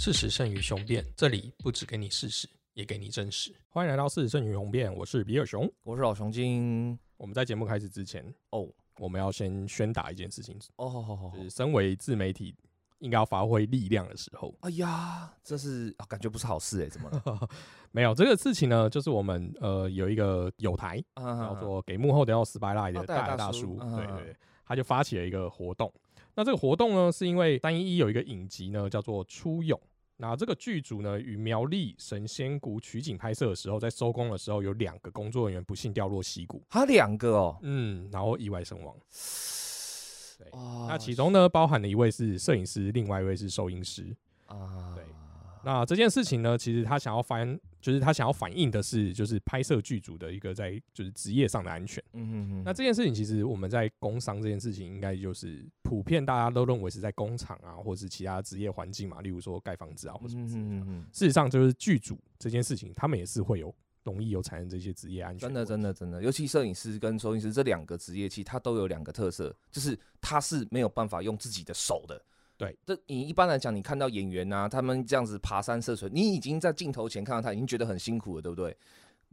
事实胜于雄辩，这里不只给你事实，也给你真实。欢迎来到事实胜于雄辩，我是比尔熊。我是老熊精我们在节目开始之前，哦我们要先宣打一件事情，哦，好好好就是身为自媒体应该要发挥力量的时候，哎呀，这是、啊、感觉不是好事哎，怎么了？没有这个事情呢，就是我们呃有一个友台啊叫做“给幕后的要 spotlight” 的哦戴尔大大大叔叔，嗯对对对，他就发起了一个活动。那这个活动呢，是因为三一一有一个影集呢叫做《出勇》，那这个剧组呢与苗栗神仙谷取景拍摄的时候，在收工的时候有两个工作人员不幸掉落溪谷，他两个哦，嗯，然后意外身亡。对。哦那其中呢，包含了一位是摄影师，另外一位是收音师。啊，对那这件事情呢，其实他想要反，就是他想要反映的是，就是拍摄剧组的一个在就是职业上的安全。嗯哼哼，那这件事情，其实我们在工商这件事情，应该就是普遍大家都认为是在工厂啊，或是其他职业环境嘛，例如说盖房子啊，或什么嗯之类的。哼哼哼事实上，就是剧组这件事情，他们也是会有容易有产生这些职业安全。真的真的真的，尤其摄影师跟收音师这两个职业，其实它都有两个特色，就是它是没有办法用自己的手的。对，这你一般来讲，你看到演员啊，他们这样子爬山涉水，你已经在镜头前看到他，已经觉得很辛苦了，对不对？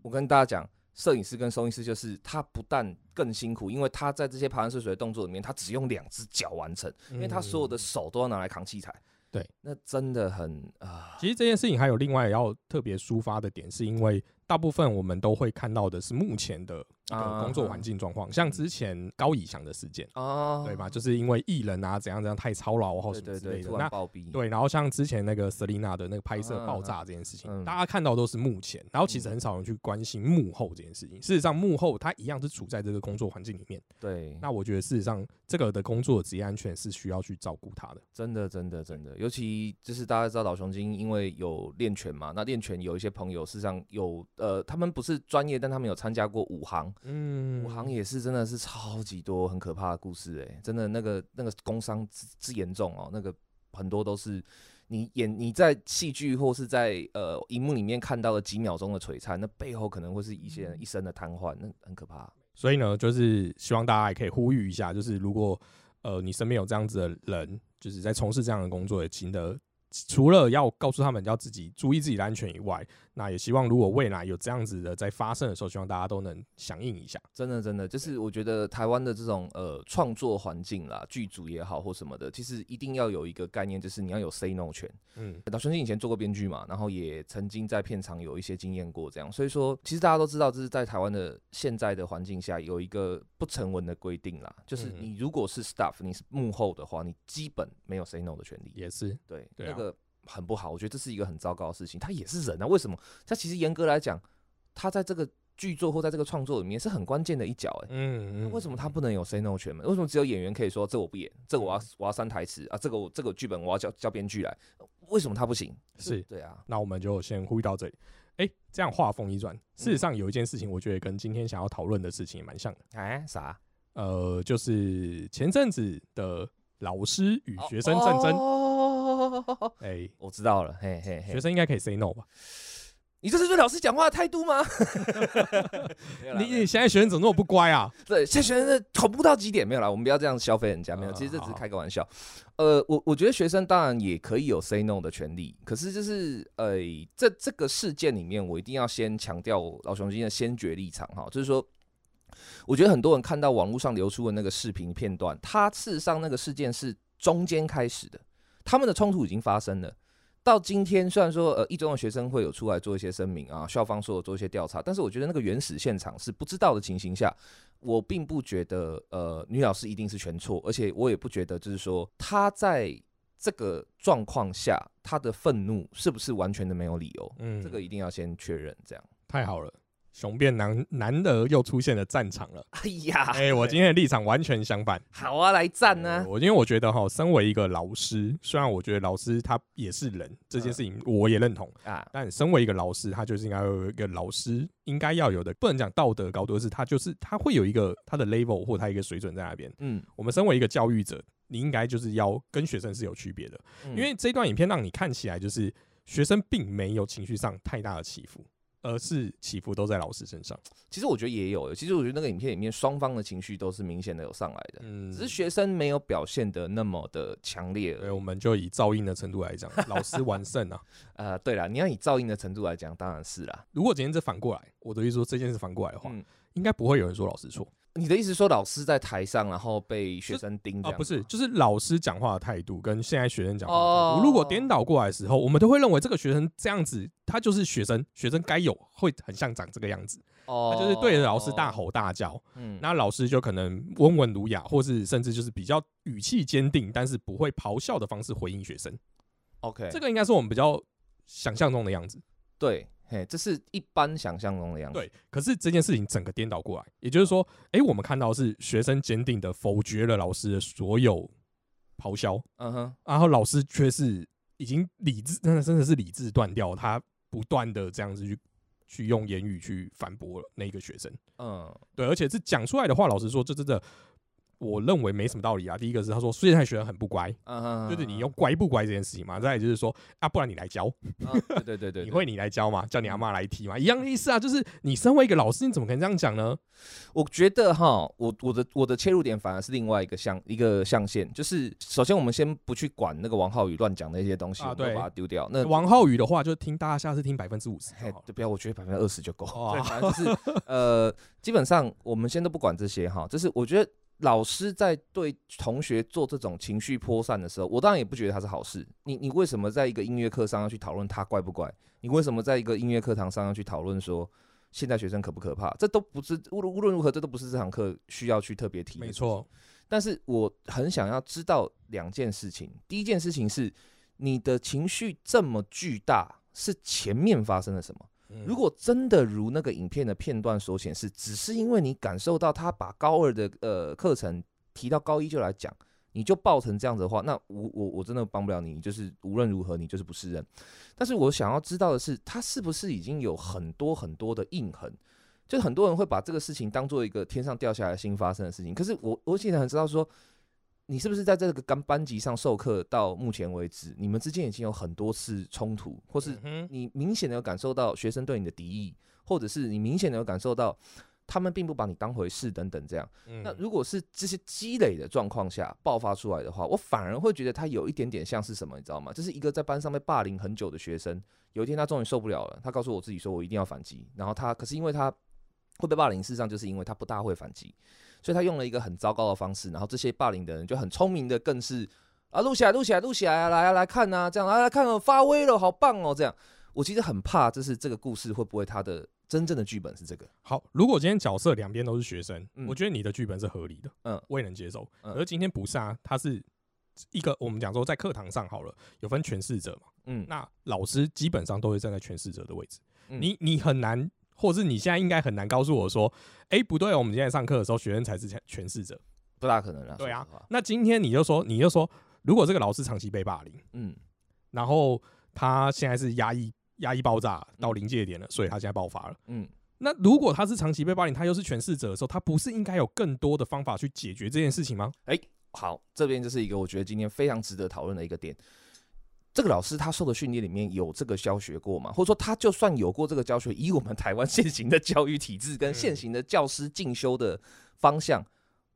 我跟大家讲，摄影师跟收音师就是他不但更辛苦，因为他在这些爬山涉水的动作里面，他只用两只脚完成，因为他所有的手都要拿来扛器材。嗯对，那真的很啊，其实这件事情还有另外要特别抒发的点，是因为大部分我们都会看到的是目前的啊工作环境状况，像之前高以翔的事件，啊，对吧？就是因为艺人啊怎样怎样太操劳或什么之类的。那对，然后像之前那个 Selina 的那个拍摄嗯爆炸这件事情，嗯大家看到都是幕前，然后其实很少人去关心幕后这件事情。事实上，幕后他一样是处在这个工作环境里面。对，那我觉得事实上，这个的工作职业安全是需要去照顾他的。真的，真的，真的，尤其就是大家知道老熊精，因为有练拳嘛，那练拳有一些朋友，事实上有呃，他们不是专业，但他们有参加过武行，嗯武行也是真的是超级多很可怕的故事、欸，真的那个那个工伤之之严重哦，那个很多都是你演你在戏剧或是在呃荧幕里面看到的几秒钟的璀璨，那背后可能会是一些人一生的瘫痪，那很可怕。所以呢，就是希望大家也可以呼吁一下，就是如果呃你身边有这样子的人，就是在从事这样的工作，也请得除了要告诉他们要自己注意自己的安全以外，那也希望如果未来有这样子的在发生的时候，希望大家都能响应一下。真的，真的，就是我觉得台湾的这种呃创作环境啦，剧组也好或什么的，其实一定要有一个概念，就是你要有 say no 权。嗯，老兄弟以前做过编剧嘛，然后也曾经在片场有一些经验过，这样，所以说其实大家都知道，这是在台湾的现在的环境下有一个不成文的规定啦，就是嗯你如果是 staff，你是幕后的话，你基本没有 say no 的权利。也是，对，对啊那个很不好，我觉得这是一个很糟糕的事情。他也是人啊，为什么？他其实严格来讲，他在这个剧作或在这个创作里面是很关键的一角、欸，嗯那为什么他不能有 say no 权呢？为什么只有演员可以说这我不演，这个我要我要删台词啊，这个我这个剧本我要叫叫编剧来，为什么他不行？是对啊，那我们就先呼吁到这里。哎、这样话锋一转，事实上有一件事情，我觉得跟今天想要讨论的事情也蛮像的。哎啥？呃，就是前阵子的老师与学生战争。哦，哎、我知道了，嘿嘿嘿学，生应该可以 say no 吧？你这是对老师讲话的态度吗？你你现在学生怎么那么不乖啊？对，现在学生的恐怖到极点，没有啦，我们不要这样消费人家，没有，嗯其实这只是开个玩笑。呃，我我觉得学生当然也可以有 say no 的权利，可是就是呃，这这个事件里面，我一定要先强调老熊精的先决立场哈，就是说。我觉得很多人看到网络上流出的那个视频片段，它事实上那个事件是中间开始的，他们的冲突已经发生了。到今天，虽然说呃一中的学生会有出来做一些声明啊，校方说有做一些调查，但是我觉得那个原始现场是不知道的情形下，我并不觉得呃女老师一定是全错，而且我也不觉得就是说她在这个状况下她的愤怒是不是完全的没有理由，嗯，这个一定要先确认。这样，太好了，雄辩难难得又出现了战场了。哎呀，哎、我今天的立场完全相反。好啊，来战呢、呃我因为我觉得哈，身为一个老师，虽然我觉得老师他也是人，这件事情我也认同，啊，但身为一个老师，他就是应该有一个老师应该要有的，不能讲道德高度，而是他就是他会有一个他的 level 或他一个水准在那边。嗯，我们身为一个教育者，你应该就是要跟学生是有区别的，嗯。因为这段影片让你看起来就是学生并没有情绪上太大的起伏，而是起伏都在老师身上。其实我觉得也有，其实我觉得那个影片里面双方的情绪都是明显的有上来的，嗯，只是学生没有表现的那么的强烈而。我们就以噪音的程度来讲，老师完胜啊。呃，对了，你要以噪音的程度来讲，当然是啦。如果今天这反过来，我的意思说这件事反过来的话，嗯，应该不会有人说老师错你的意思说老师在台上，然后被学生盯着啊，不是，就是老师讲话的态度跟现在学生讲话的态哦。度，如果颠倒过来的时候，我们都会认为这个学生这样子，他就是学生，学生该有会很像长这个样子，哦。他就是对着老师大。吼大叫，嗯，那老师就可能温文儒雅，或是甚至就是比较语气坚定，但是不会咆哮的方式回应学生，OK，这个应该是我们比较想象中的样子。对，嘿，这是一般想象中的样子。对，可是这件事情整个颠倒过来，也就是说，诶，我们看到是学生坚定的否决了老师的所有咆哮，嗯哼，然后老师却是已经理智，真的真的是理智断掉，他不断的这样子去去用言语去反驳了那个学生。嗯，对，而且是讲出来的话，老实说，这真的我认为没什么道理啊。第一个是他说现在学生很不乖，就是你用乖不乖这件事情嘛。再来就是说啊，不然你来教，嗯，对对对对，你会你来教嘛，叫你阿妈来提嘛，一样的意思啊。就是你身为一个老师，你怎么可能这样讲呢？我觉得哈，我我的我的切入点反而是另外一个象一个象限，就是首先我们先不去管那个王浩宇乱讲的一些东西，对把它丢掉。那王浩宇的话，就听大家下次听百分之五十嘿就不要，我觉得百分之二十就够。哦对，反正就是呃，基本上我们先都不管这些哈，就是我觉得老师在对同学做这种情绪扩散的时候，我当然也不觉得它是好事。你你为什么在一个音乐课上要去讨论他怪不怪？你为什么在一个音乐课堂上要去讨论说现在学生可不可怕？这都不是无论无论如何，这都不是这堂课需要去特别提。没。错，但是我很想要知道两件事情。第一件事情是，你的情绪这么巨大，是前面发生了什么？如果真的如那个影片的片段所显示，只是因为你感受到他把高二的呃课程提到高一就来讲，你就爆成这样子的话，那我我我真的帮不了你，你就是无论如何你就是不是人。但是我想要知道的是，他是不是已经有很多很多的印痕？就很多人会把这个事情当做一个天上掉下来新发生的事情。可是我我现在很知道说，你是不是在这个刚班级上授课到目前为止，你们之间已经有很多次冲突，或是嗯你明显的有感受到学生对你的敌意，或者是你明显的有感受到他们并不把你当回事等等这样。嗯那如果是这些积累的状况下爆发出来的话，我反而会觉得他有一点点像是什么，你知道吗？就是一个在班上被霸凌很久的学生，有一天他终于受不了了，他告诉我自己说我一定要反击，然后他可是因为他会被霸凌，事实上就是因为他不大会反击，所以他用了一个很糟糕的方式，然后这些霸凌的人就很聪明的更是啊录起来录起来录起来啊，来啊来看啊，这样来来看哦发威了，好棒哦，这样。我其实很怕，就是这个故事会不会他的真正的剧本是这个？好，如果今天角色两边都是学生，嗯我觉得你的剧本是合理的，嗯我也能接受。嗯可是今天不是啊，他是一个我们讲说在课堂上好了，有分诠释者嘛，嗯，那老师基本上都会站在诠释者的位置，嗯你你很难，或是你现在应该很难告诉我说，哎、不对哦，我们今天上课的时候，学生才是诠释者。不大可能啊。对啊那今天你就说，你就说，如果这个老师长期被霸凌，嗯然后他现在是压抑压抑爆炸到临界点了，所以他现在爆发了。嗯，那如果他是长期被霸凌，他又是诠释者的时候，他不是应该有更多的方法去解决这件事情吗？好，这边就是一个我觉得今天非常值得讨论的一个点。这个老师他受的训练里面有这个教学过吗？或者说他就算有过这个教学，以我们台湾现行的教育体制跟现行的教师进修的方向，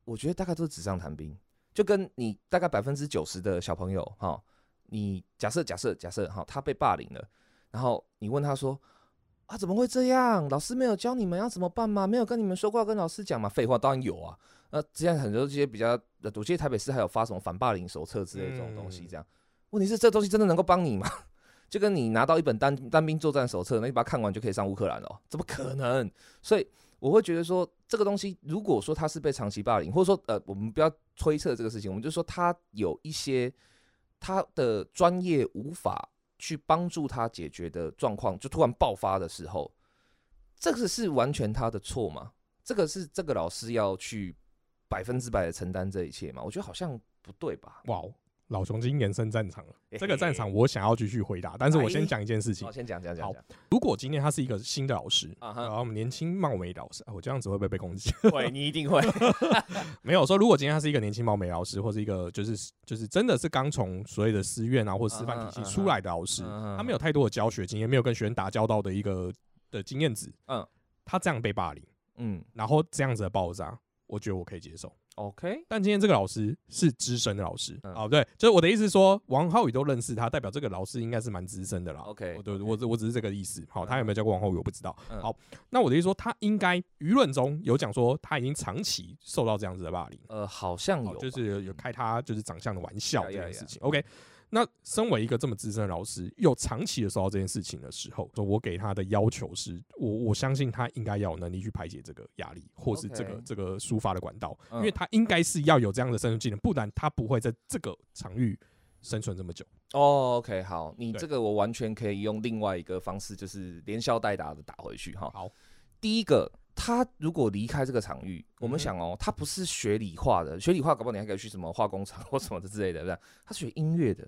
我觉得大概都是纸上谈兵。就跟你大概百分之九十的小朋友哈，你假设假设假设哈，他被霸凌了，然后你问他说啊怎么会这样？老师没有教你们要怎么办吗？没有跟你们说过要跟老师讲吗？废话当然有啊。那之前很多这些比较，呃我记得台北市还有发什么反霸凌手册之类的这种东西，这样。问题是这东西真的能够帮你吗？就跟你拿到一本单单兵作战手册，那你把它看完就可以上乌克兰了，怎么可能？所以我会觉得说，这个东西如果说他是被长期霸凌，或者说呃，我们不要推测这个事情，我们就说他有一些他的专业无法去帮助他解决的状况，就突然爆发的时候，这个是完全他的错吗？这个是这个老师要去百分之百的承担这一切吗？我觉得好像不对吧。哇哦，老熊精延伸战场了。这个战场我想要继续回答，但是我先讲一件事情好，。先讲讲讲好。如果今天他是一个新的老师，然后我们年轻貌美老师，啊我这样子会不会被攻击？会，你一定会。没有说，如果今天他是一个年轻貌美老师，或是一个就是就是真的是刚从所谓的师院啊或师范体系出来的老师，嗯他没有太多的教学经验，没有跟学生打交道的一个的经验值，嗯他这样被霸凌，嗯然后这样子的爆炸，我觉得我可以接受。，OK，但今天这个老师是资深的老师，嗯哦，对，就是我的意思是说，王浩宇都认识他，代表这个老师应该是蛮资深的啦。OK，我对 OK 我只我只是这个意思。好，嗯他有没有教过王浩宇我不知道。嗯好，那我的意思说，他应该舆论中有讲说他已经长期受到这样子的霸凌，呃，好像有就是有有开他就是长相的玩笑呀呀呀这件事情。OK，那身为一个这么资深的老师，又长期的受到这件事情的时候，说我给他的要求是，我我相信他应该要有能力去排解这个压力，或是这个这个抒发的管道，因嗯为他应该是要有这样的生存技能，不然他不会在这个场域生存这么久。哦，OK，好，你这个我完全可以用另外一个方式，就是连消带打的打回去哈。好，第一个，他如果离开这个场域，我们想哦，他不是学理化的，学理化搞不好你还可以去什么化工厂或什么的之类的，对不对？他学音乐的，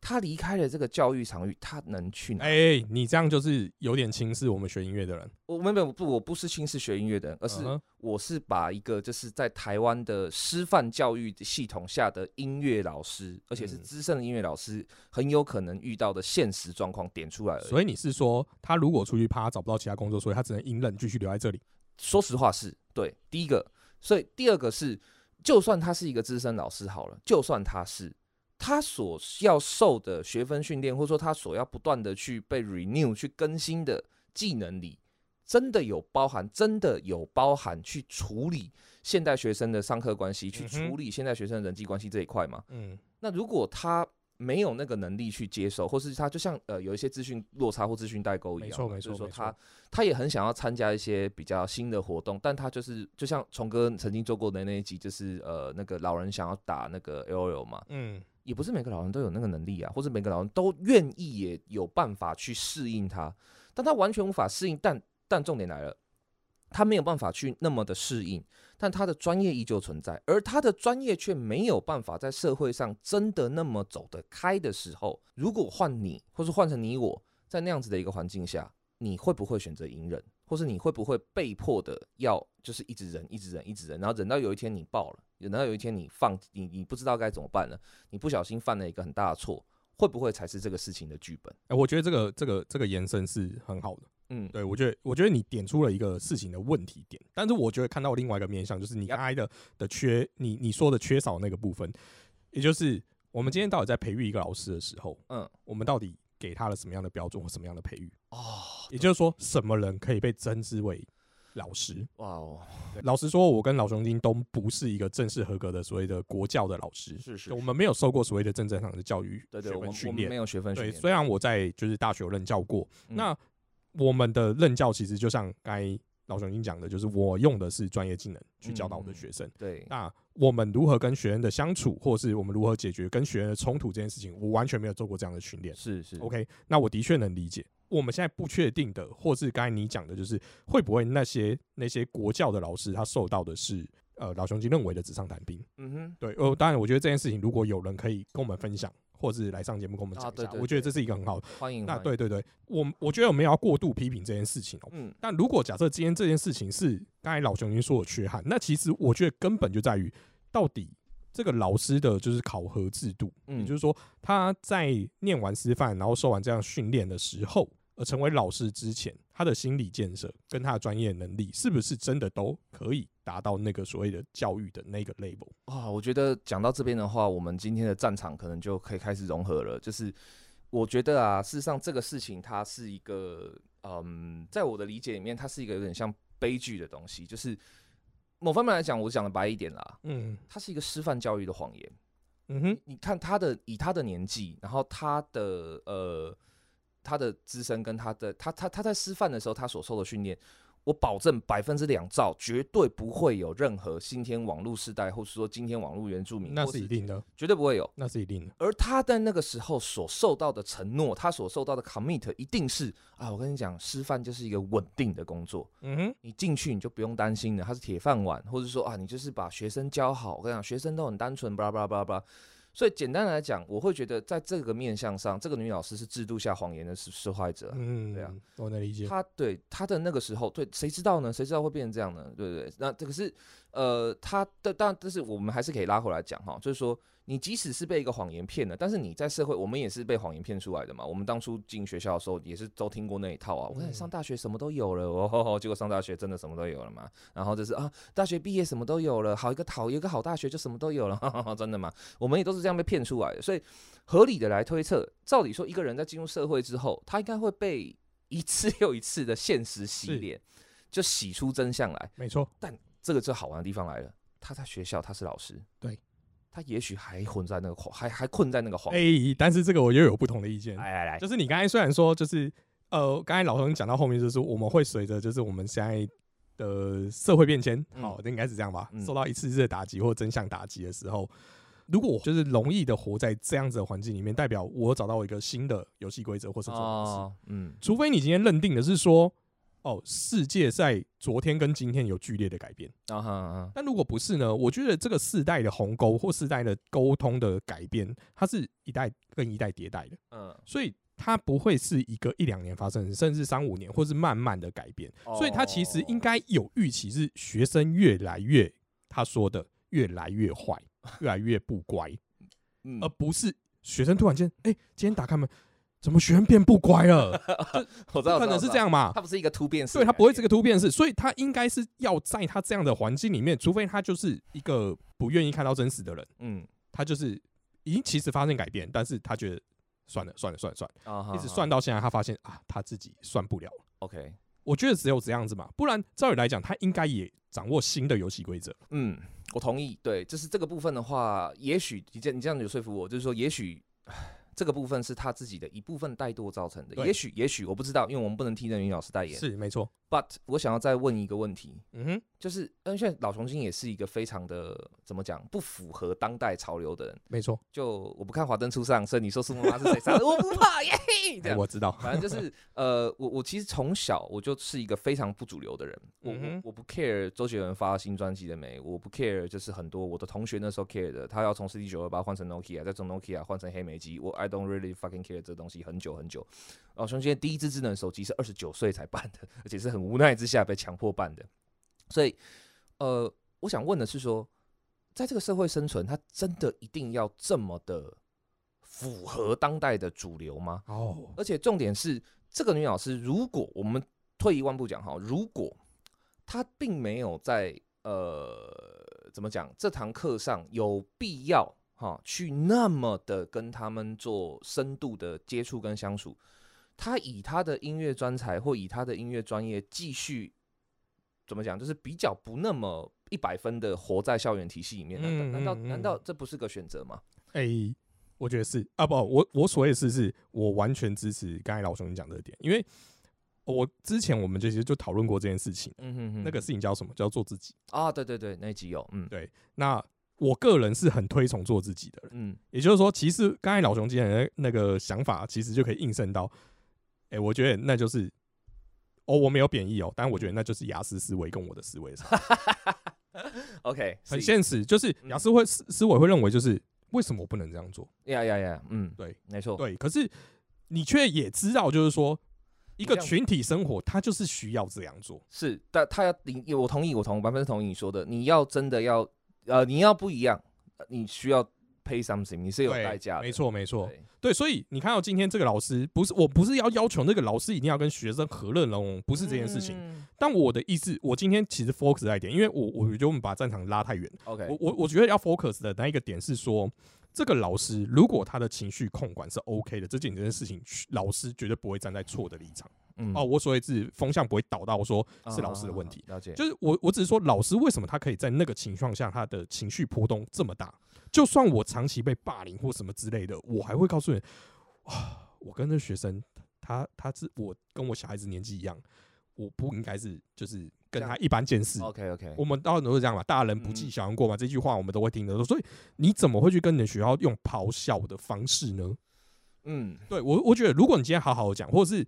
他离开了这个教育场域，他能去哪？哎、你这样就是有点轻视我们学音乐的人，我没有不，我不是轻视学音乐的人，而是我是把一个就是在台湾的师范教育系统下的音乐老师，而且是嗯资深的音乐老师，很有可能遇到的现实状况点出来而已。所以你是说，他如果出去怕他找不到其他工作，所以他只能隐忍继续留在这里。说实话是对第一个，所以第二个是，就算他是一个资深老师好了，就算他是他所要受的学分训练，或者说他所要不断的去被 renew 去更新的技能里，真的有包含，真的有包含去处理现代学生的上课关系，去处理现代学生的人际关系这一块吗？嗯，那如果他没有那个能力去接受，或是他就像呃有一些资讯落差或资讯代沟一样，没错没错没错就是说他他也很想要参加一些比较新的活动，但他就是就像崇哥曾经做过的那一集，就是呃那个老人想要打那个 L O L 嘛，嗯，也不是每个老人都有那个能力啊，或者每个老人都愿意也有办法去适应它，但他完全无法适应，但但重点来了。他没有办法去那么的适应，但他的专业依旧存在，而他的专业却没有办法在社会上真的那么走得开的时候，如果换你，或是换成你我，在那样子的一个环境下，你会不会选择隐忍，或是你会不会被迫的要就是一直忍，一直忍，一直忍，然后忍到有一天你爆了，忍到有一天你放你你不知道该怎么办了，你不小心犯了一个很大的错，会不会才是这个事情的剧本？哎、我觉得这个这个这个延伸是很好的。嗯，对我觉得，我觉得你点出了一个事情的问题点，但是我觉得看到另外一个面向，就是你才的的缺，你你说的缺少那个部分，也就是我们今天到底在培育一个老师的时候，嗯，我们到底给他了什么样的标准或什么样的培育？哦，也就是说，什么人可以被称之为老师？哇哦，老实说，我跟老熊精都不是一个正式合格的所谓的国教的老师，是是就我们没有受过所谓的正正常的教育对对，训练没。有学分训对，练，虽然我在就是大学有任教过，嗯那我们的任教其实就像该老熊已经讲的，就是我用的是专业技能去教导我的学生。对，那我们如何跟学生的相处，或是我们如何解决跟学生的冲突这件事情，我完全没有做过这样的训练。是是 OK，那我的确能理解。我们现在不确定的，或是刚才你讲的，就是会不会那些那些国教的老师，他受到的是呃老熊精认为的纸上谈兵。嗯哼，对，呃，当然，我觉得这件事情如果有人可以跟我们分享，或是来上节目跟我们讲一下，我觉得这是一个很好的。欢迎，那对对对，我我觉得我们也要过度批评这件事情哦、嗯，但如果假设今天这件事情是刚才老熊已经说的缺憾，那其实我觉得根本就在于到底这个老师的就是考核制度，嗯也就是说他在念完师范，然后受完这样训练的时候，而成为老师之前，他的心理建设跟他的专业能力是不是真的都可以达到那个所谓的教育的那个 level？啊，我觉得讲到这边的话，我们今天的战场可能就可以开始融合了。就是我觉得啊，事实上这个事情它是一个，嗯，在我的理解里面，它是一个有点像悲剧的东西。就是某方面来讲，我讲的白一点啦，嗯它是一个师范教育的谎言。嗯哼，你看他的以他的年纪，然后他的呃他的资深跟他的他他他在师范的时候他所受的训练，我保证百分之两兆绝对不会有任何今天网络时代，或是说今天网络原住民，那是一定的，绝对不会有。那是一定的。而他在那个时候所受到的承诺，他所受到的 commit 一定是啊，我跟你讲，师范就是一个稳定的工作，嗯哼，你进去你就不用担心了，他是铁饭碗，或者说啊，你就是把学生教好。我跟你讲，学生都很单纯，巴拉巴拉巴拉巴拉。所以简单来讲，我会觉得在这个面向上，这个女老师是制度下谎言的受受害者啊。嗯，对啊，我能理解。她对她的那个时候，对谁知道呢？谁知道会变成这样呢？对不对？那这个是呃，她的当然，但是我们还是可以拉回来讲哈，就是说，你即使是被一个谎言骗了，但是你在社会，我们也是被谎言骗出来的嘛。我们当初进学校的时候，也是都听过那一套啊。我看上大学什么都有了，哦，结果上大学真的什么都有了嘛。然后就是啊，大学毕业什么都有了，好一个好一个好大学就什么都有了，真的吗？我们也都是这样被骗出来的。所以合理的来推测，照理说，一个人在进入社会之后，他应该会被一次 又一次的现实洗脸，就洗出真相来。没错，但。这个最好玩的地方来了，他在学校他是老师，对，他也许还混在那个还还困在那个谎，哎，但是这个我又有不同的意见，来来来，就是你刚才虽然说就是呃，刚才老兄讲到后面就是我们会随着就是我们现在的社会变迁，好，应该是这样吧，受到一次次的打击或真相打击的时候，如果就是容易的活在这样子的环境里面，代表我找到一个新的游戏规则或是模式，嗯，除非你今天认定的是说。哦，世界在昨天跟今天有剧烈的改变啊哈！但如果不是呢？我觉得这个世代的鸿沟或世代的沟通的改变，它是一代跟一代迭代的，嗯，所以它不会是一个一两年发生，甚至三五年，或是慢慢的改变。所以它其实应该有预期，是学生越来越他说的越来越坏，越来越不乖，而不是学生突然间哎，今天打开门。怎么学生变不乖了？我知道可能是这样嘛。他不是一个突变式，对他不会是个突变式，所以他应该是要在他这样的环境里面，除非他就是一个不愿意看到真实的人，嗯，他就是已经其实发生改变，但是他觉得算了算了算了算了，一直算到现在，他发现啊，他自己算不了。OK，我觉得只有这样子嘛，不然照理来讲，他应该也掌握新的游戏规则。嗯，我同意。对，就是这个部分的话，也许你这你这样有说服我，就是说也许。这个部分是他自己的一部分怠惰造成的，也许，也许我不知道，因为我们不能替任云老师代言。是没错，But 我想要再问一个问题，嗯哼，就是，嗯，现在老雄心也是一个非常的怎么讲，不符合当代潮流的人。没错，就我不看华灯初上，所以你说苏妈妈是谁杀的？我不怕耶。我知道，反正就是，呃，我我其实从小我就是一个非常不主流的人，我我我不 care 周杰伦发新专辑了没，我不 care 就是很多我的同学那时候 care 的，他要从 CD 九二八换成 Nokia，再从 Nokia 换成黑莓机，我 I don't really fucking care 这东西很久很久。哦，兄弟，第一支智能手机是二十九岁才办的，而且是很无奈之下被强迫办的，所以，呃，我想问的是说，在这个社会生存，它真的一定要这么的？符合当代的主流吗？哦，而且重点是，这个女老师，如果我们退一万步讲哈，如果她并没有在呃怎么讲这堂课上有必要哈去那么的跟他们做深度的接触跟相处，他以他的音乐专才或以他的音乐专业继续怎么讲，就是比较不那么一百分的活在校园体系里面，难道难道难道这不是个选择吗？哎。我觉得是啊，不，我我所谓的是，是我完全支持刚才老兄讲的点，因为我之前我们其实就讨论过这件事情，嗯哼哼，那个事情叫什么？叫做自己啊，对对对，那集有，嗯，对，那我个人是很推崇做自己的人，嗯，也就是说，其实刚才老兄讲的那个想法，其实就可以映射到，哎，我觉得那就是，哦，我没有贬义哦，但我觉得那就是雅思思维跟我的思维上，OK，很现实，就是雅思会思思维会认为就是。为什么我不能这样做？呀呀呀！嗯，对，没错，对。可是你却也知道，就是说，一个群体生活，他就是需要这样做。是，但他要你，我同意，我同百分之同意你说的。你要真的要，呃，你要不一样，你需要。pay something，你是有代价的。没错，没错，对，所以你看到今天这个老师，不是，我不是要要求那个老师一定要跟学生和乐融融，不是这件事情。但我的意思，我今天其实 focus 在一点，因为我我觉得我们把战场拉太远。OK，我我我觉得要 focus 的那一个点是说，这个老师如果他的情绪控管是 OK 的，这件这件事情，老师绝对不会站在错的立场。哦，我所谓是风向不会倒到说是老师的问题。了解，就是我我只是说老师为什么他可以在那个情况下，他的情绪波动这么大？就算我长期被霸凌或什么之类的，我还会告诉你，啊，我跟这学生，他他是我跟我小孩子年纪一样，我不应该是就是跟他一般见识。OK OK，我们到都是这样嘛，大人不计小人过嘛，这句话我们都会听得。所以你怎么会去跟你的学校用咆哮的方式呢？嗯，对我我觉得，如果你今天好好讲，或者是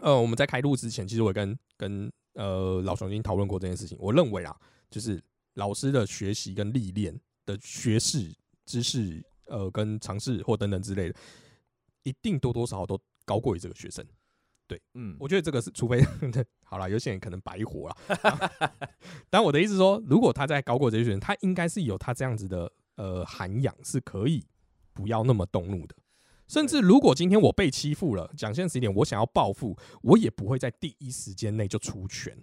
呃，我们在开录之前，其实我跟跟呃老熊已经讨论过这件事情。我认为啊，就是老师的学习跟历练。的学识、知识，呃，跟尝试或等等之类的，一定多多少少都高过于这个学生。对，嗯，我觉得这个是，除非 好了，有些人可能白活了。但我的意思说，如果他在高过这些学生，他应该是有他这样子的呃涵养，是可以不要那么动怒的。甚至如果今天我被欺负了，讲现实一点，我想要报复，我也不会在第一时间内就出拳，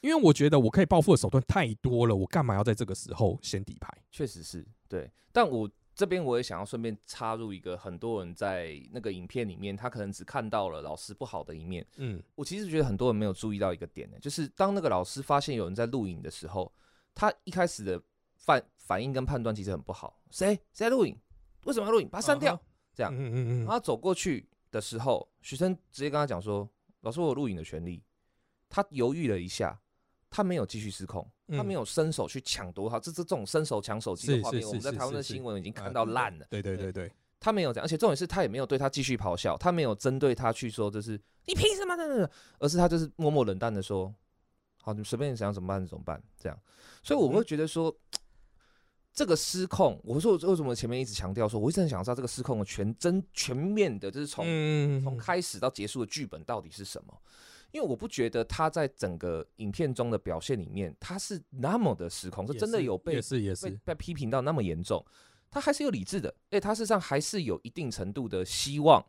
因为我觉得我可以报复的手段太多了，我干嘛要在这个时候先底牌？确实是对，但我这边我也想要顺便插入一个，很多人在那个影片里面，他可能只看到了老师不好的一面。嗯，我其实觉得很多人没有注意到一个点呢，就是当那个老师发现有人在录影的时候，他一开始的反反应跟判断其实很不好。谁谁在录影？为什么要录影？把它删掉。这样，嗯嗯嗯，他走过去的时候，学生直接跟他讲说：“老师，我有录影的权利。”他犹豫了一下，他没有继续失控，他没有伸手去抢夺他。这这这种伸手抢手机的画面，我们在台湾的新闻已经看到烂了。对对对对，他没有这样，而且重点是他也没有对他继续咆哮，他没有针对他去说就是你凭什么的，而是他就是默默冷淡的说：“好，你随便你想怎么办怎么办。”这样，所以我会觉得说。这个失控，我说为什么前面一直强调说，我一直很想知道这个失控的全真全面的，就是从从开始到结束的剧本到底是什么？因为我不觉得他在整个影片中的表现里面，他是那么的失控，是真的有被是也是被批评到那么严重，他还是有理智的，哎，他事实上还是有一定程度的希望。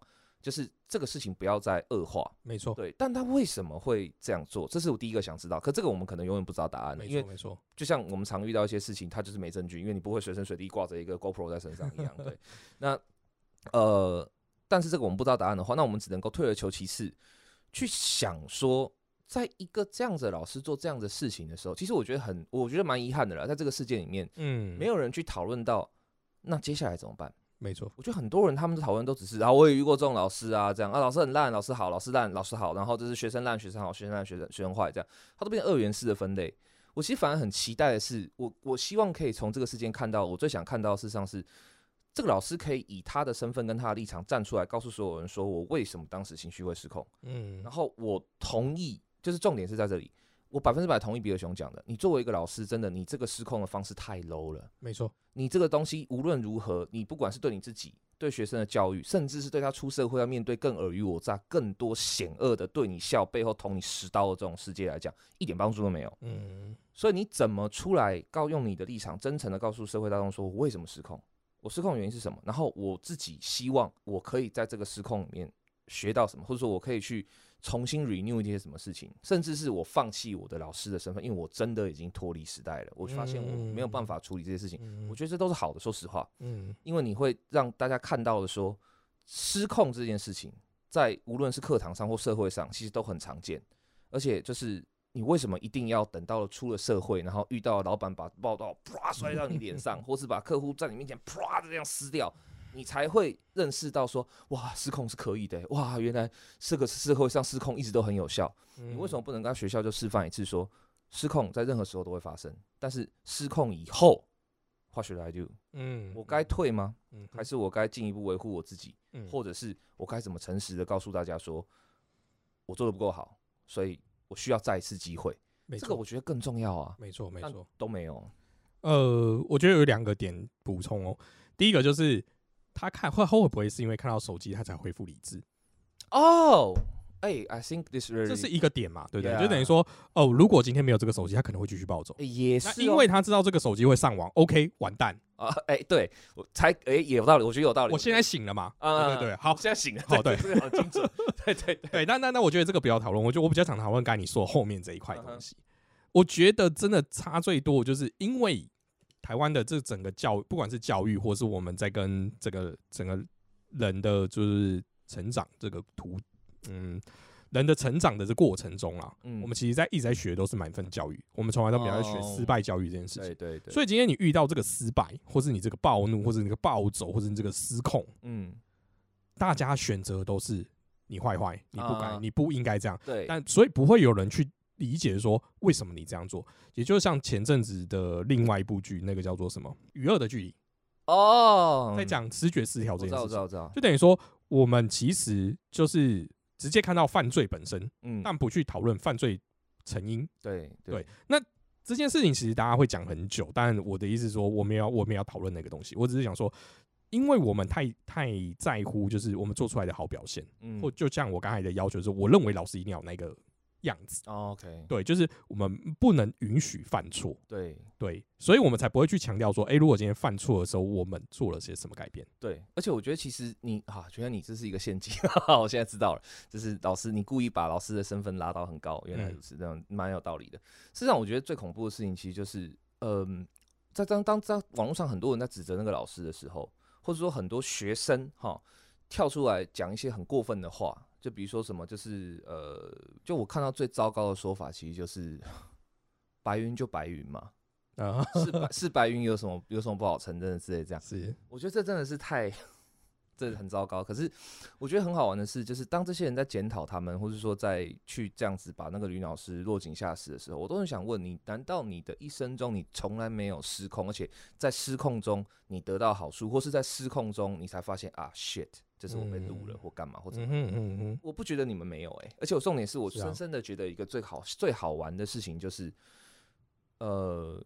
就是这个事情不要再恶化，没错，对。但他为什么会这样做？这是我第一个想知道。可这个我们可能永远不知道答案，因为没错，就像我们常遇到一些事情，他就是没证据，因为你不会随身随地挂着一个 GoPro 在身上一样。对，那呃，但是这个我们不知道答案的话，那我们只能够退而求其次，去想说，在一个这样子老师做这样的事情的时候，其实我觉得很，我觉得蛮遗憾的啦，在这个事件里面，嗯，没有人去讨论到那接下来怎么办。没错，我觉得很多人他们的讨论都只是啊，我也遇过这种老师啊，这样啊，老师很烂，老师好，老师烂，老师好，然后这是学生烂，学生好，学生烂，学生学生坏，这样，他都变成二元式的分类。我其实反而很期待的是，我我希望可以从这个事件看到，我最想看到事实上是这个老师可以以他的身份跟他的立场站出来，告诉所有人说我为什么当时情绪会失控，嗯，然后我同意，就是重点是在这里。我百分之百同意比尔熊讲的。你作为一个老师，真的，你这个失控的方式太 low 了。没错，你这个东西无论如何，你不管是对你自己、对学生的教育，甚至是对他出社会要面对更尔虞我诈、更多险恶的对你笑背后捅你十刀的这种世界来讲，一点帮助都没有。嗯，所以你怎么出来告用你的立场，真诚的告诉社会大众说，我为什么失控？我失控的原因是什么？然后我自己希望我可以在这个失控里面学到什么，或者说我可以去。重新 renew 一些什么事情，甚至是我放弃我的老师的身份，因为我真的已经脱离时代了。我发现我没有办法处理这些事情，我觉得这都是好的。说实话，嗯，因为你会让大家看到的说，失控这件事情，在无论是课堂上或社会上，其实都很常见。而且就是你为什么一定要等到了出了社会，然后遇到老板把报道啪摔到你脸上，或是把客户在你面前啪的这样撕掉？你才会认识到说，哇，失控是可以的，哇，原来这个社会上失控一直都很有效。你为什么不能跟学校就示范一次，说失控在任何时候都会发生，但是失控以后，what should I do？嗯，我该退吗？嗯，还是我该进一步维护我自己？嗯，或者是我该怎么诚实的告诉大家说，我做的不够好，所以我需要再一次机会。这个我觉得更重要啊。没错，没错，都没有。呃，我觉得有两个点补充哦。第一个就是。他看会会不会是因为看到手机他才恢复理智？哦，哎，I think this 这是一个点嘛，对不对？就等于说，哦，如果今天没有这个手机，他可能会继续暴走。也是，因为他知道这个手机会上网，OK，完蛋啊！哎，对，我才哎也有道理，我觉得有道理。我现在醒了嘛？啊，对对，好，现在醒了，好，对，好精准，对对对。那那那，我觉得这个不要讨论，我觉得我比较想讨论刚才你说后面这一块东西。我觉得真的差最多，就是因为台湾的这整个教，不管是教育，或是我们在跟这个整个。人的就是成长这个图，嗯，人的成长的这过程中啊，嗯，我们其实在一直在学都是满分教育，我们从来都没有在学失败教育这件事情，对对对。所以今天你遇到这个失败，或是你这个暴怒，或者你这个暴走，或者你这个失控，嗯，大家选择都是你坏坏，你不该，你不应该这样，对。但所以不会有人去理解说为什么你这样做，也就是像前阵子的另外一部剧，那个叫做什么《与恶的距离》。哦，在讲知觉失调这件事情，就等于说我们其实就是直接看到犯罪本身，嗯，但不去讨论犯罪成因。对。对，那这件事情其实大家会讲很久，但我的意思是说，我们要我们要讨论那个东西。我只是想说，因为我们太太在乎，就是我们做出来的好表现，嗯。或就像我刚才的要求，就是我认为老师一定要有那个样子，哦，OK，对，就是我们不能允许犯错，对。对，所以我们才不会去强调说，诶，如果今天犯错的时候，我们做了些什么改变？对，而且我觉得其实你啊，觉得你这是一个陷阱，我现在知道了，就是老师你故意把老师的身份拉到很高，原来嗯。如此，这样蛮有道理的。事实上，我觉得最恐怖的事情其实就是，嗯、在当当在网络上很多人在指责那个老师的时候，或者说很多学生哈跳出来讲一些很过分的话，就比如说什么，就是呃，就我看到最糟糕的说法，其实就是 白云就白云嘛，啊，是白是白云有什么有什么不好承认的之类这样。是，我觉得这真的是太，这很糟糕。可是我觉得很好玩的是，就是当这些人在检讨他们，或者说在去这样子把那个吕老师落井下石的时候，我都很想问你：难道你的一生中你从来没有失控，而且在失控中你得到好处，或是在失控中你才发现啊 shit，这是我被录了、嗯或干嘛或者？嗯嗯嗯，我不觉得你们没有哎、而且我重点是我深深的觉得一个最好、最好玩的事情就是，呃，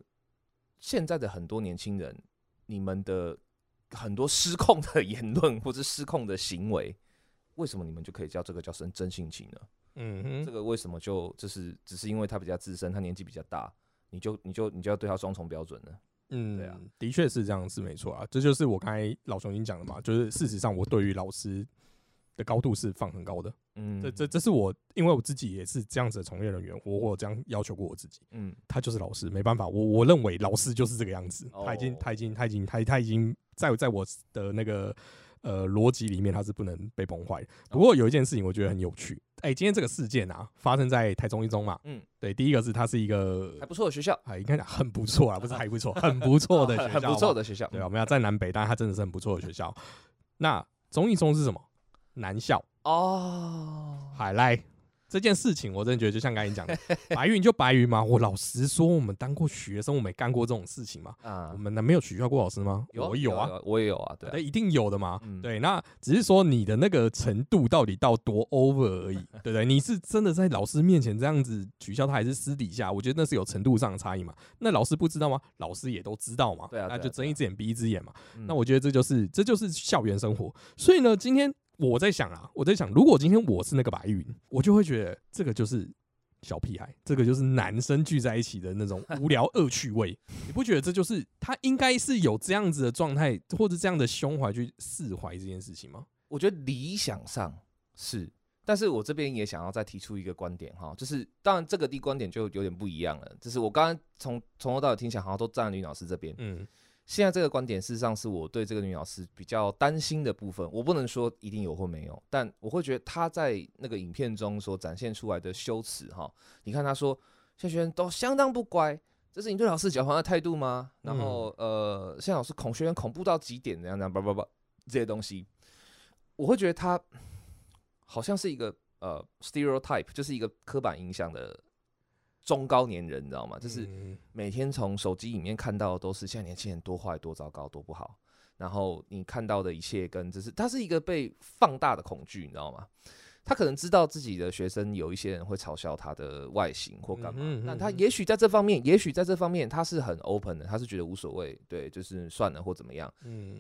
现在的很多年轻人，你们的很多失控的言论或者失控的行为，为什么你们就可以叫这个叫真真性情呢？嗯哼，这个为什么就就是只是因为他比较资深，他年纪比较大，你就你就你就要对他双重标准呢？嗯，对啊，的确是这样，是没错啊。这就是我刚才老熊已经讲的嘛，就是事实上我对于老师的高度是放很高的。嗯，这这这是我，因为我自己也是这样子的从业人员，我我这样要求过我自己。嗯他就是老师，没办法，我我认为老师就是这个样子，他已经哦他已经他已经他他已经在在我的那个呃逻辑里面，他是不能被崩坏的。不过有一件事情我觉得很有趣，哎、今天这个事件啊，发生在台中一中嘛，嗯，对，第一个是它是一个还不错的学校，哎，应该讲很不错啊，不是还不错，很不错的学校，很不错。的学校，对啊，我们要在南北，但它真的是很不错的学校。那中一中是什么？南校。哦，海来这件事情，我真的觉得就像刚才你讲的，白云就白云嘛。我老实说，我们当过学生，我没干过这种事情嘛。啊我，们难没有取笑过老师吗？有我有啊，，我也有啊，对啊，一定有的嘛。嗯对，那只是说你的那个程度到底到多 over 而已，对不对？你是真的在老师面前这样子取笑他，还是私底下？我觉得那是有程度上的差异嘛。那老师不知道吗？老师也都知道嘛。对啊对啊那就睁一只眼闭一只眼嘛。嗯那我觉得这就是这就是校园生活。所以呢，今天我在想啊，我在想，如果今天我是那个白云，我就会觉得这个就是小屁孩，这个就是男生聚在一起的那种 无聊恶趣味。你不觉得这就是他应该是有这样子的状态，或者这样的胸怀去释怀这件事情吗？我觉得理想上是，但是我这边也想要再提出一个观点哈，就是当然这个的观点就有点不一样了，就是我刚刚从从头到尾听起来好像都站在吕老师这边，嗯现在这个观点事实上是我对这个女老师比较担心的部分，我不能说一定有或没有，但我会觉得她在那个影片中所展现出来的羞耻哈，你看她说学生都相当不乖。这是你对老师狡猾的态度吗？然后、呃，现在老师恐学生恐怖到极点，怎样怎样，叭叭叭这些东西，我会觉得她好像是一个呃 stereotype，就是一个刻板印象的中高年人，你知道吗？就是嗯每天从手机里面看到的都是现在年轻人多坏、多糟糕、多不好，然后你看到的一切跟这是它是一个被放大的恐惧，你知道吗？他可能知道自己的学生有一些人会嘲笑他的外形或干嘛，嗯哼嗯哼但他也许在这方面，也许在这方面他是很 open 的，他是觉得无所谓，对，就是算了或怎么样。嗯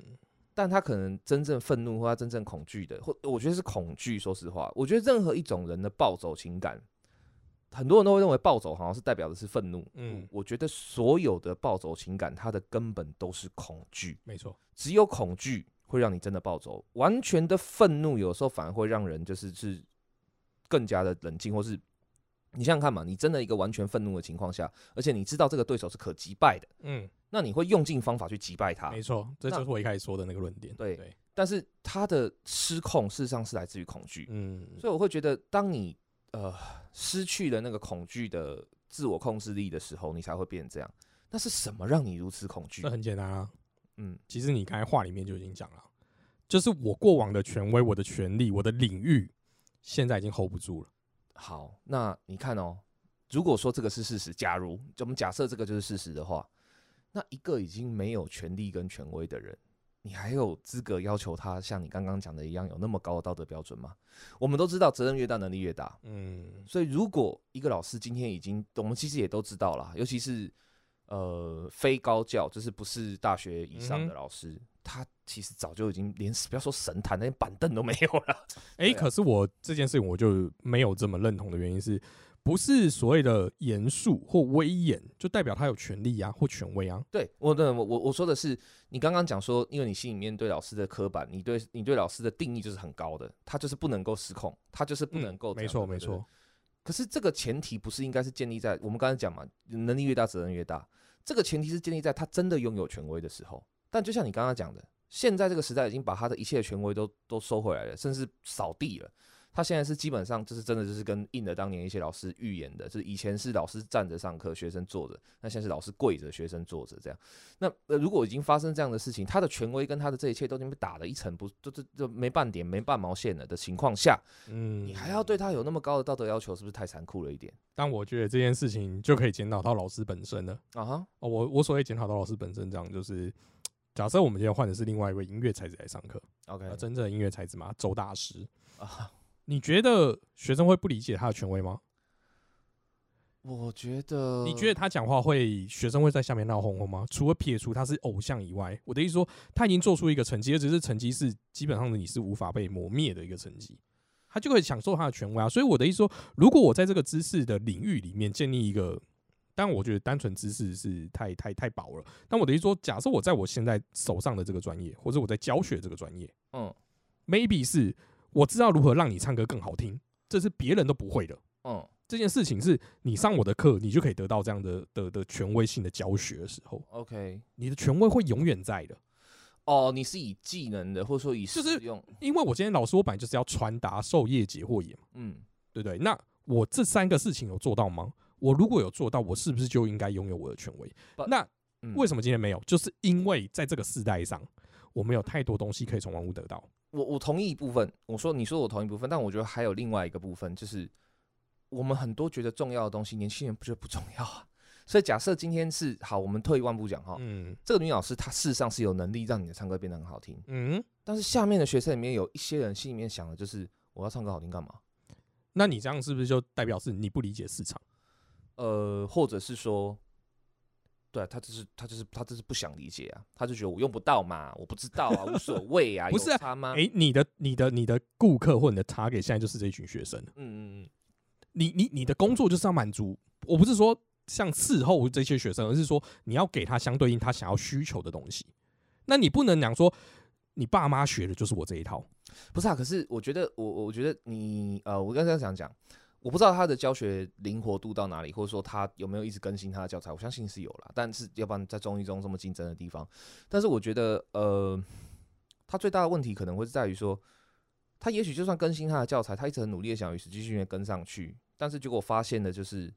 但他可能真正愤怒或他真正恐惧的，或我觉得是恐惧。说实话，我觉得任何一种人的暴走情感，很多人都会认为暴走好像是代表的是愤怒。嗯嗯，我觉得所有的暴走情感，它的根本都是恐惧。没错，只有恐惧会让你真的暴走，完全的愤怒有时候反而会让人就是是更加的冷静，或是你想想看嘛，你真的一个完全愤怒的情况下，而且你知道这个对手是可击败的，嗯，那你会用尽方法去击败他。没错，这就是我一开始说的那个论点。对对，但是他的失控事实上是来自于恐惧，嗯所以我会觉得，当你呃失去了那个恐惧的自我控制力的时候，你才会变成这样。那是什么让你如此恐惧那？很简单啊。嗯其实你刚才话里面就已经讲了，就是我过往的权威、我的权利、我的领域，现在已经 hold 不住了。好，那你看哦，如果说这个是事实，假如就我们假设这个就是事实的话，那一个已经没有权利跟权威的人，你还有资格要求他像你刚刚讲的一样有那么高的道德标准吗？我们都知道责任越大，能力越大。嗯所以，如果一个老师今天已经，我们其实也都知道了，尤其是呃非高教，就是不是大学以上嗯的老师，他其实早就已经连不要说神坛，连板凳都没有了。哎、可是我这件事情我就没有这么认同的原因是，不是所谓的严肃或威严就代表他有权利啊或权威啊？对我的我我我说的是，你刚刚讲说，因为你心里面对老师的刻板，你对你对老师的定义就是很高的，他就是不能够失控，他就是不能够、嗯没错没。错。可是这个前提不是应该是建立在我们刚才讲嘛，能力越大责任越大，这个前提是建立在他真的拥有权威的时候。但就像你刚刚讲的，现在这个时代已经把他的一切权威都都收回来了，甚至扫地了。他现在是基本上就是真的就是跟应了当年一些老师预言的，就是以前是老师站着上课，学生坐着，那现在是老师跪着，学生坐着这样。那呃，如果已经发生这样的事情，他的权威跟他的这一切都已经被打了一层不，就就就没半点没半毛线了的情况下，嗯，你还要对他有那么高的道德要求，是不是太残酷了一点？但我觉得这件事情就可以检讨到老师本身了。啊哈，哦，我我所谓检讨到老师本身，这样就是，假设我们今天换的是另外一位音乐才子来上课，OK 呃，真正的音乐才子嘛，周大师，啊，你觉得学生会不理解他的权威吗？我觉得，你觉得他讲话会学生会在下面闹哄哄吗？除了撇除他是偶像以外，我的意思说，他已经做出一个成绩，而只是成绩是基本上你是无法被磨灭的一个成绩，他就会享受他的权威啊。所以我的意思说，如果我在这个知识的领域里面建立一个，但我觉得单纯知识是太太太薄了。但我的意思说，假设我在我现在手上的这个专业，或者我在教学这个专业嗯，maybe 是我知道如何让你唱歌更好听，这是别人都不会的。嗯这件事情是你上我的课，你就可以得到这样的的的权威性的教学的时候，，OK，你的权威会永远在的。哦，你是以技能的，或者说以就是因为我今天老师，我本来就是要传达授业解惑也嘛，嗯对不对？那我这三个事情有做到吗？我如果有做到，我是不是就应该拥有我的权威 But- 那嗯，为什么今天没有？就是因为在这个世代上，我们有太多东西可以从万物得到。我我同意一部分，我说你说我同意一部分，但我觉得还有另外一个部分，就是我们很多觉得重要的东西，年轻人不觉得不重要啊。所以假设今天是好，我们退一万步讲哈，嗯这个女老师她事实上是有能力让你的唱歌变得很好听，嗯，但是下面的学生里面有一些人心里面想的就是我要唱歌好听干嘛？那你这样是不是就代表是你不理解市场？呃，或者是说，对啊他就是他就是他就是不想理解啊，他就觉得我用不到嘛，我不知道啊，无所 谓啊，不是啊有差吗？诶，你的你的你的顾客或你的 target 现在就是这一群学生。嗯嗯嗯，你你你的工作就是要满足，我不是说像伺候这些学生，而是说你要给他相对应他想要需求的东西。那你不能讲说你爸妈学的就是我这一套，不是啊，可是我觉得我我觉得你呃，我刚刚想讲，我不知道他的教学灵活度到哪里，或者说他有没有一直更新他的教材，我相信是有啦，但是要不然在中医中这么竞争的地方，但是我觉得呃，他最大的问题可能会是在于说，他也许就算更新他的教材，他一直很努力的想与时俱进的跟上去，但是结果发现的就是，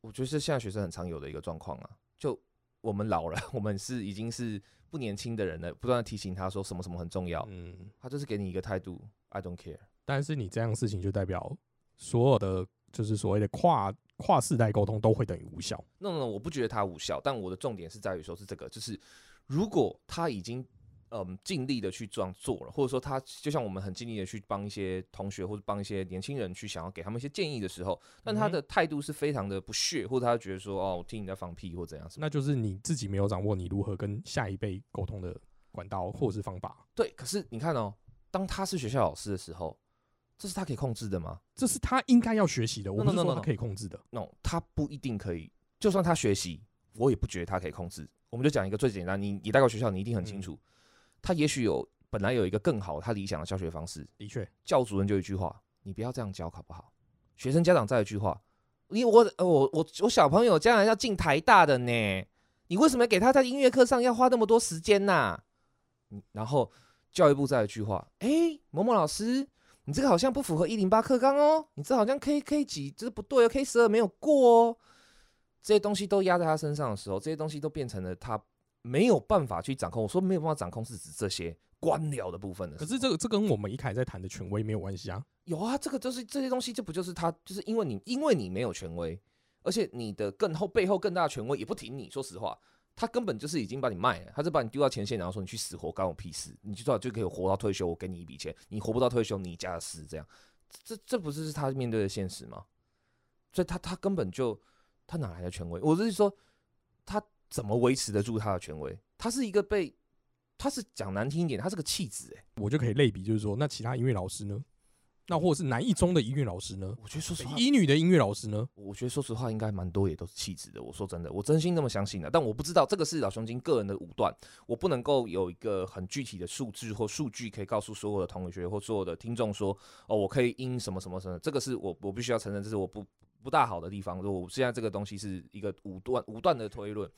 我觉得是现在学生很常有的一个状况啊，就我们老了，我们是已经是不年轻的人了，不断的提醒他说什么什么很重要，嗯，他就是给你一个态度，I don't care。但是你这样的事情就代表所有的就是所谓的跨跨世代沟通都会等于无效。no no，no，我不觉得它无效，但我的重点是在于说是这个，就是如果他已经嗯尽力的去这样做了，或者说他就像我们很尽力的去帮一些同学或者帮一些年轻人去想要给他们一些建议的时候，但他的态度是非常的不屑，或者他觉得说哦，我听你在放屁或怎样。那就是你自己没有掌握你如何跟下一辈沟通的管道或者是方法，对，可是你看哦，当他是学校老师的时候，这是他可以控制的吗这是他应该要学习的。我不是说他可以控制的。？no，他不一定可以。就算他学习，我也不觉得他可以控制。我们就讲一个最简单，你你带过学校，你一定很清楚，他也许有本来有一个更好他理想的教学方式，的确，教主任就一句话：你不要这样教，好不好？学生家长再一句话：你我呃我我我小朋友将来要进台大的呢，你为什么给他在音乐课上要花那么多时间呐、嗯然后教育部再一句话：哎、某某老师，你这个好像不符合一零八课纲哦，你这好像 K K 几这不对哦，K 十二没有过哦。这些东西都压在他身上的时候，这些东西都变成了他没有办法去掌控。我说没有办法掌控，是指这些官僚的部分的。可是这个这跟我们一开始在谈的权威没有关系啊。有啊，这个就是这些东西，这不就是他，就是因为你因为你没有权威，而且你的更后背后更大的权威也不挺你。说实话，他根本就是已经把你卖了，他是把你丢到前线，然后说你去死活干我屁事，你就知道就可以活到退休，我给你一笔钱，你活不到退休，你家的事，这样，这这不是是他面对的现实吗？所以他他根本就他哪来的权威？我是说，他怎么维持得住他的权威？他是一个被他是讲难听一点，他是个弃子哎。我就可以类比，就是说，那其他音乐老师呢？那或者是男一中的音乐老师呢？我觉得说实话，一女的音乐老师呢？我觉得说实话，应该蛮多也都是气质的。我说真的，我真心那么相信的。但我不知道这个是老兄金个人的武断，我不能够有一个很具体的数字或数据可以告诉所有的同学或所有的听众说，哦，我可以因什么什么什么。这个是我我必须要承认，这是我不不大好的地方。我现在这个东西是一个武断武断的推论。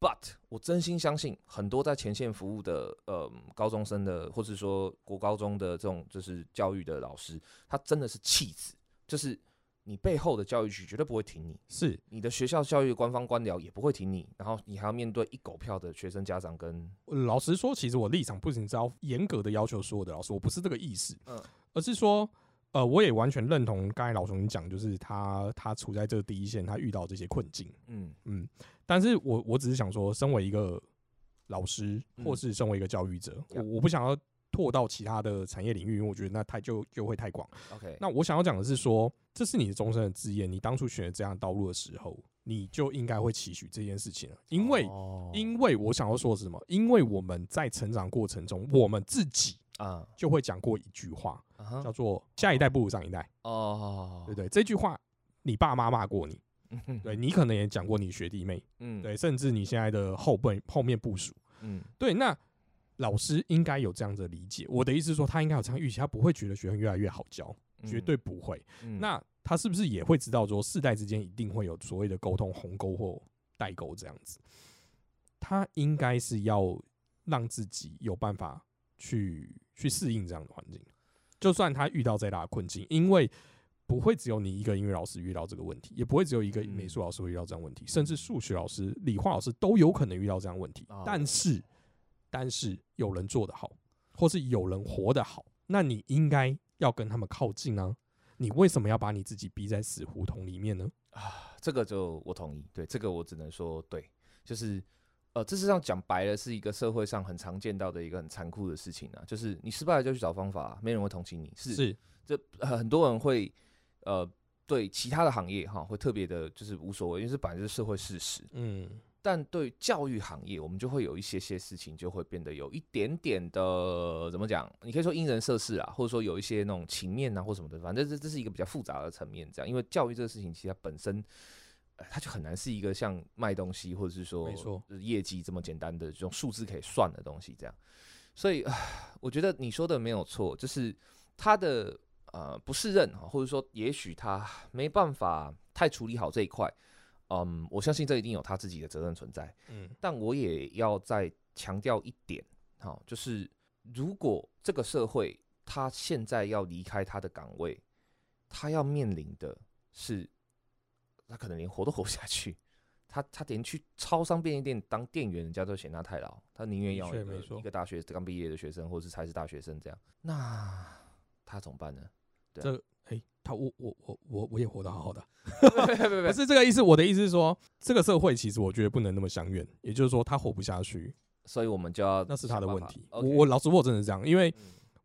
But 我真心相信，很多在前线服务的呃高中生的，或是说国高中的这种就是教育的老师，他真的是弃子，就是你背后的教育局绝对不会挺你，是你的学校教育官方官僚也不会挺你，然后你还要面对一狗票的学生家长跟。老实说，其实我立场不仅是要严格的要求所有的老师，我不是这个意思，嗯，而是说。呃，我也完全认同刚才老熊讲，就是他他处在这个第一线，他遇到这些困境，嗯嗯，但是我我只是想说，身为一个老师，或是身为一个教育者，我我不想要拓到其他的产业领域，因为我觉得那太就就会太广。OK，那我想要讲的是说，这是你的终身的志业，你当初选择这样道路的时候，你就应该会期许这件事情了，因为因为我想要说的是什么？因为我们在成长过程中，我们自己。啊，就会讲过一句话，叫做“下一代不如上一代”。哦，对对，这句话你爸妈骂过你，对你可能也讲过你学弟妹，嗯，对，甚至你现在的后辈后面部署，嗯，对，那老师应该有这样的理解。我的意思是说，他应该有这样预期，他不会觉得学生越来越好教，绝对不会。那他是不是也会知道说，世代之间一定会有所谓的沟通鸿沟或代沟这样子？他应该是要让自己有办法去。去适应这样的环境，就算他遇到再大的困境，因为不会只有你一个音乐老师遇到这个问题，也不会只有一个美术老师会遇到这样问题，甚至数学老师、理化老师都有可能遇到这样问题。但是，但是有人做得好，或是有人活得好，那你应该要跟他们靠近啊！你为什么要把你自己逼在死胡同里面呢？啊，这个就我同意，对这个我只能说对，就是。呃，事实上讲白了，是一个社会上很常见到的一个很残酷的事情啊，就是你失败了就去找方法，没人会同情你。是是，这很多人会呃对其他的行业哈会特别的，就是无所谓，因为是本来就是社会事实。嗯，但对教育行业，我们就会有一些些事情就会变得有一点点的怎么讲？你可以说因人设事啊，或者说有一些那种情面啊或什么的，反正这这是一个比较复杂的层面。这样，因为教育这个事情，其实它本身。它就很难是一个像卖东西或者是说业绩这么简单的这种数字可以算的东西，这样。所以我觉得你说的没有错，就是他的呃不胜任啊，或者说也许他没办法太处理好这一块。嗯，我相信这一定有他自己的责任存在。嗯，但我也要再强调一点，好，就是如果这个社会他现在要离开他的岗位，他要面临的是。他可能连活都活不下去，他他连去超商便利店当店员，人家都嫌他太老，他宁愿要一个一个大学刚毕业的学生，或者是才是大学生这样，那他怎么办呢？这哎，他我我我我我也活得好好的 不是这个意思。我的意思是说，这个社会其实我觉得不能那么相怨，也就是说他活不下去，所以我们就要那是他的问题。我我老实说，真的是这样，因为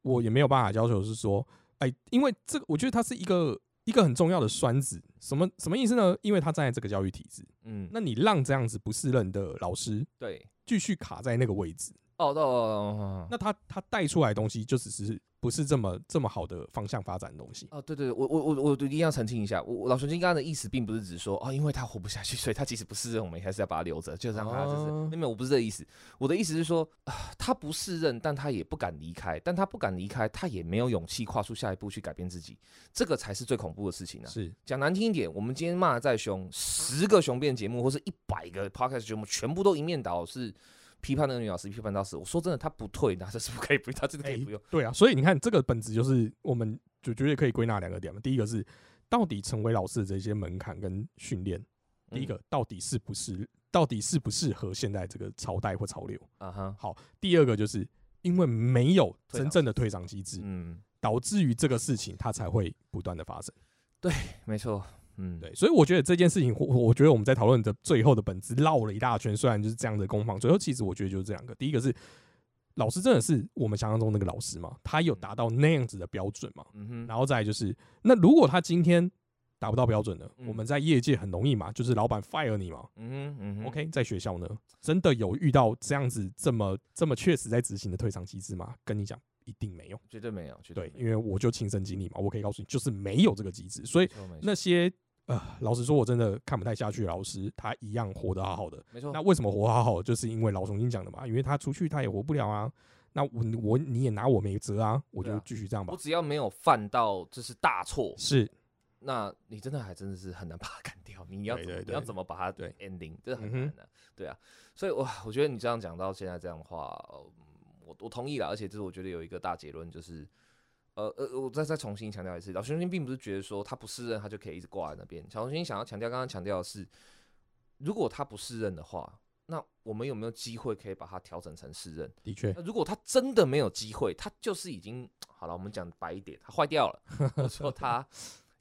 我也没有办法要求是说，哎，因为这个我觉得他是一个。一个很重要的栓子，什么什么意思呢？因为他站在这个教育体制，嗯，那你让这样子不适任的老师对。继续卡在那个位置，哦，哦，那他他带出来的东西就只是。不是这么这么好的方向发展的东西哦，对对，我我我我一定要澄清一下，我老熊金刚刚的意思并不是指说哦，因为他活不下去，所以他其实不适任，我们还是要把他留着，就让他就是，没有，我不是这意思，我的意思是说，他不适任，但他也不敢离开，但他不敢离开，他也没有勇气跨出下一步去改变自己，这个才是最恐怖的事情呢。是讲难听一点，我们今天骂的再凶，十个雄辩节目或是一百个 podcast 节目，全部都一面倒是。批判那个女老师，批判到死。我说真的，他不退，那这是不可以不，他真的可以不用。对啊，所以你看，这个本质就是我们就绝对可以归纳两个点嘛。第一个是，到底成为老师的这些门槛跟训练，第一个到底是不是，到底适不适合现在这个朝代或潮流啊？哈，好。第二个就是因为没有真正的退场机制，嗯，导致于这个事情它才会不断的发生。对，没错。嗯，对，所以我觉得这件事情，我我觉得我们在讨论的最后的本质绕了一大圈，虽然就是这样的攻防，最后其实我觉得就是这两个，第一个是老师真的是我们想象中那个老师嘛，他有达到那样子的标准嘛，嗯哼，然后再就是那如果他今天达不到标准的，嗯。我们在业界很容易嘛，就是老板 fire 你嘛。嗯哼嗯哼。OK，在学校呢，真的有遇到这样子这么这么确实在执行的退场机制吗？跟你讲，一定没有。绝对没有，绝对对，因为我就亲身经历嘛，我可以告诉你，就是没有这个机制。所以那些呃，老实说，我真的看不太下去老师，他一样活得好好的。没错，那为什么活好好？就是因为老熊精讲的嘛，因为他出去他也活不了啊。那我我你也拿我没辙啊，我就继续这样吧我。只要没有犯到这是大错，是，那你真的还真的是很难把它干掉。你要怎么你要怎么把它对 ending，这很难的、对啊，所以哇，我觉得你这样讲到现在这样的话，呃我我同意了。而且就是我觉得有一个大结论就是。呃呃，我再再重新强调一次，老熊精并不是觉得说他不适任，他就可以一直挂在那边。小熊精想要强调，刚刚强调的是，如果他不适任的话，那我们有没有机会可以把它调整成适任？的确如果他真的没有机会，他就是已经好了。我们讲白一点，他坏掉了，或者说他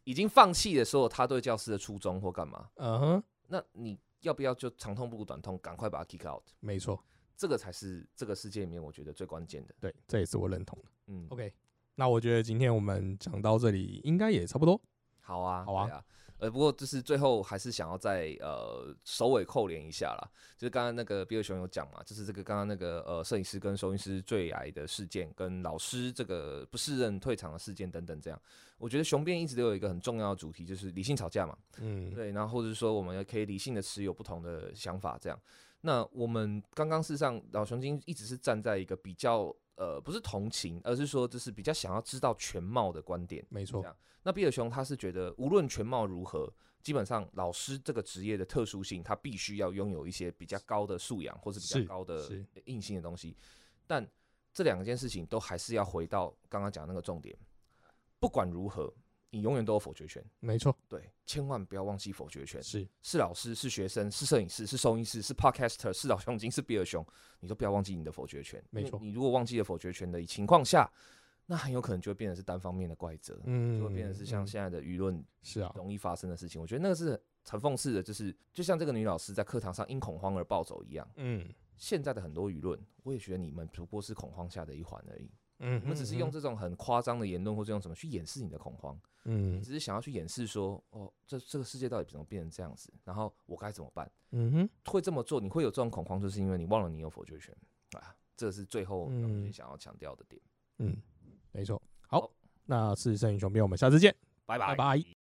已经放弃了所有他对教师的初衷或干嘛？嗯哼，那你要不要就长痛不如短痛，赶快把他 kick out？没错，这个才是这个世界里面我觉得最关键的。对，这也是我认同的。嗯，OK，那我觉得今天我们讲到这里，应该也差不多。好啊，好啊。呃，不过就是最后还是想要再呃首尾扣连一下啦，就是刚刚那个比尔熊有讲嘛，就是这个刚刚那个呃摄影师跟收音师坠崖的事件，跟老师这个不适任退场的事件等等，这样，我觉得雄辩一直都有一个很重要的主题，就是理性吵架嘛，嗯，对，然后或者是说我们也可以理性的持有不同的想法，这样。那我们刚刚事实上老熊精一直是站在一个比较呃不是同情，而是说就是比较想要知道全貌的观点。没错那比尔熊他是觉得，无论全貌如何，基本上老师这个职业的特殊性，他必须要拥有一些比较高的素养，或是比较高的硬性的东西。但这两件事情都还是要回到刚刚讲的那个重点，不管如何，你永远都有否决权。没错，对，千万不要忘记否决权。是是老师，是学生，是摄影师，是收音师，是 podcaster，是老熊精，是比尔熊，你都不要忘记你的否决权。没错你如果忘记了否决权的情况下，那很有可能就会变成是单方面的怪责。嗯，就会变成是像嗯现在的舆论是啊，容易发生的事情。我觉得那个是很讽刺的，就是就像这个女老师在课堂上因恐慌而暴走一样。嗯现在的很多舆论，我也觉得你们不过是恐慌下的一环而已。嗯，我们只是用这种很夸张的言论，或者用什么去掩饰你的恐慌，嗯你只是想要去掩饰说，哦，这这个世界到底怎么变成这样子，然后我该怎么办？嗯哼，会这么做，你会有这种恐慌，就是因为你忘了你有否决权啊。这是最后我们想要强调的点。嗯，没错。好好，那是摄影熊兵，我们下次见。拜拜拜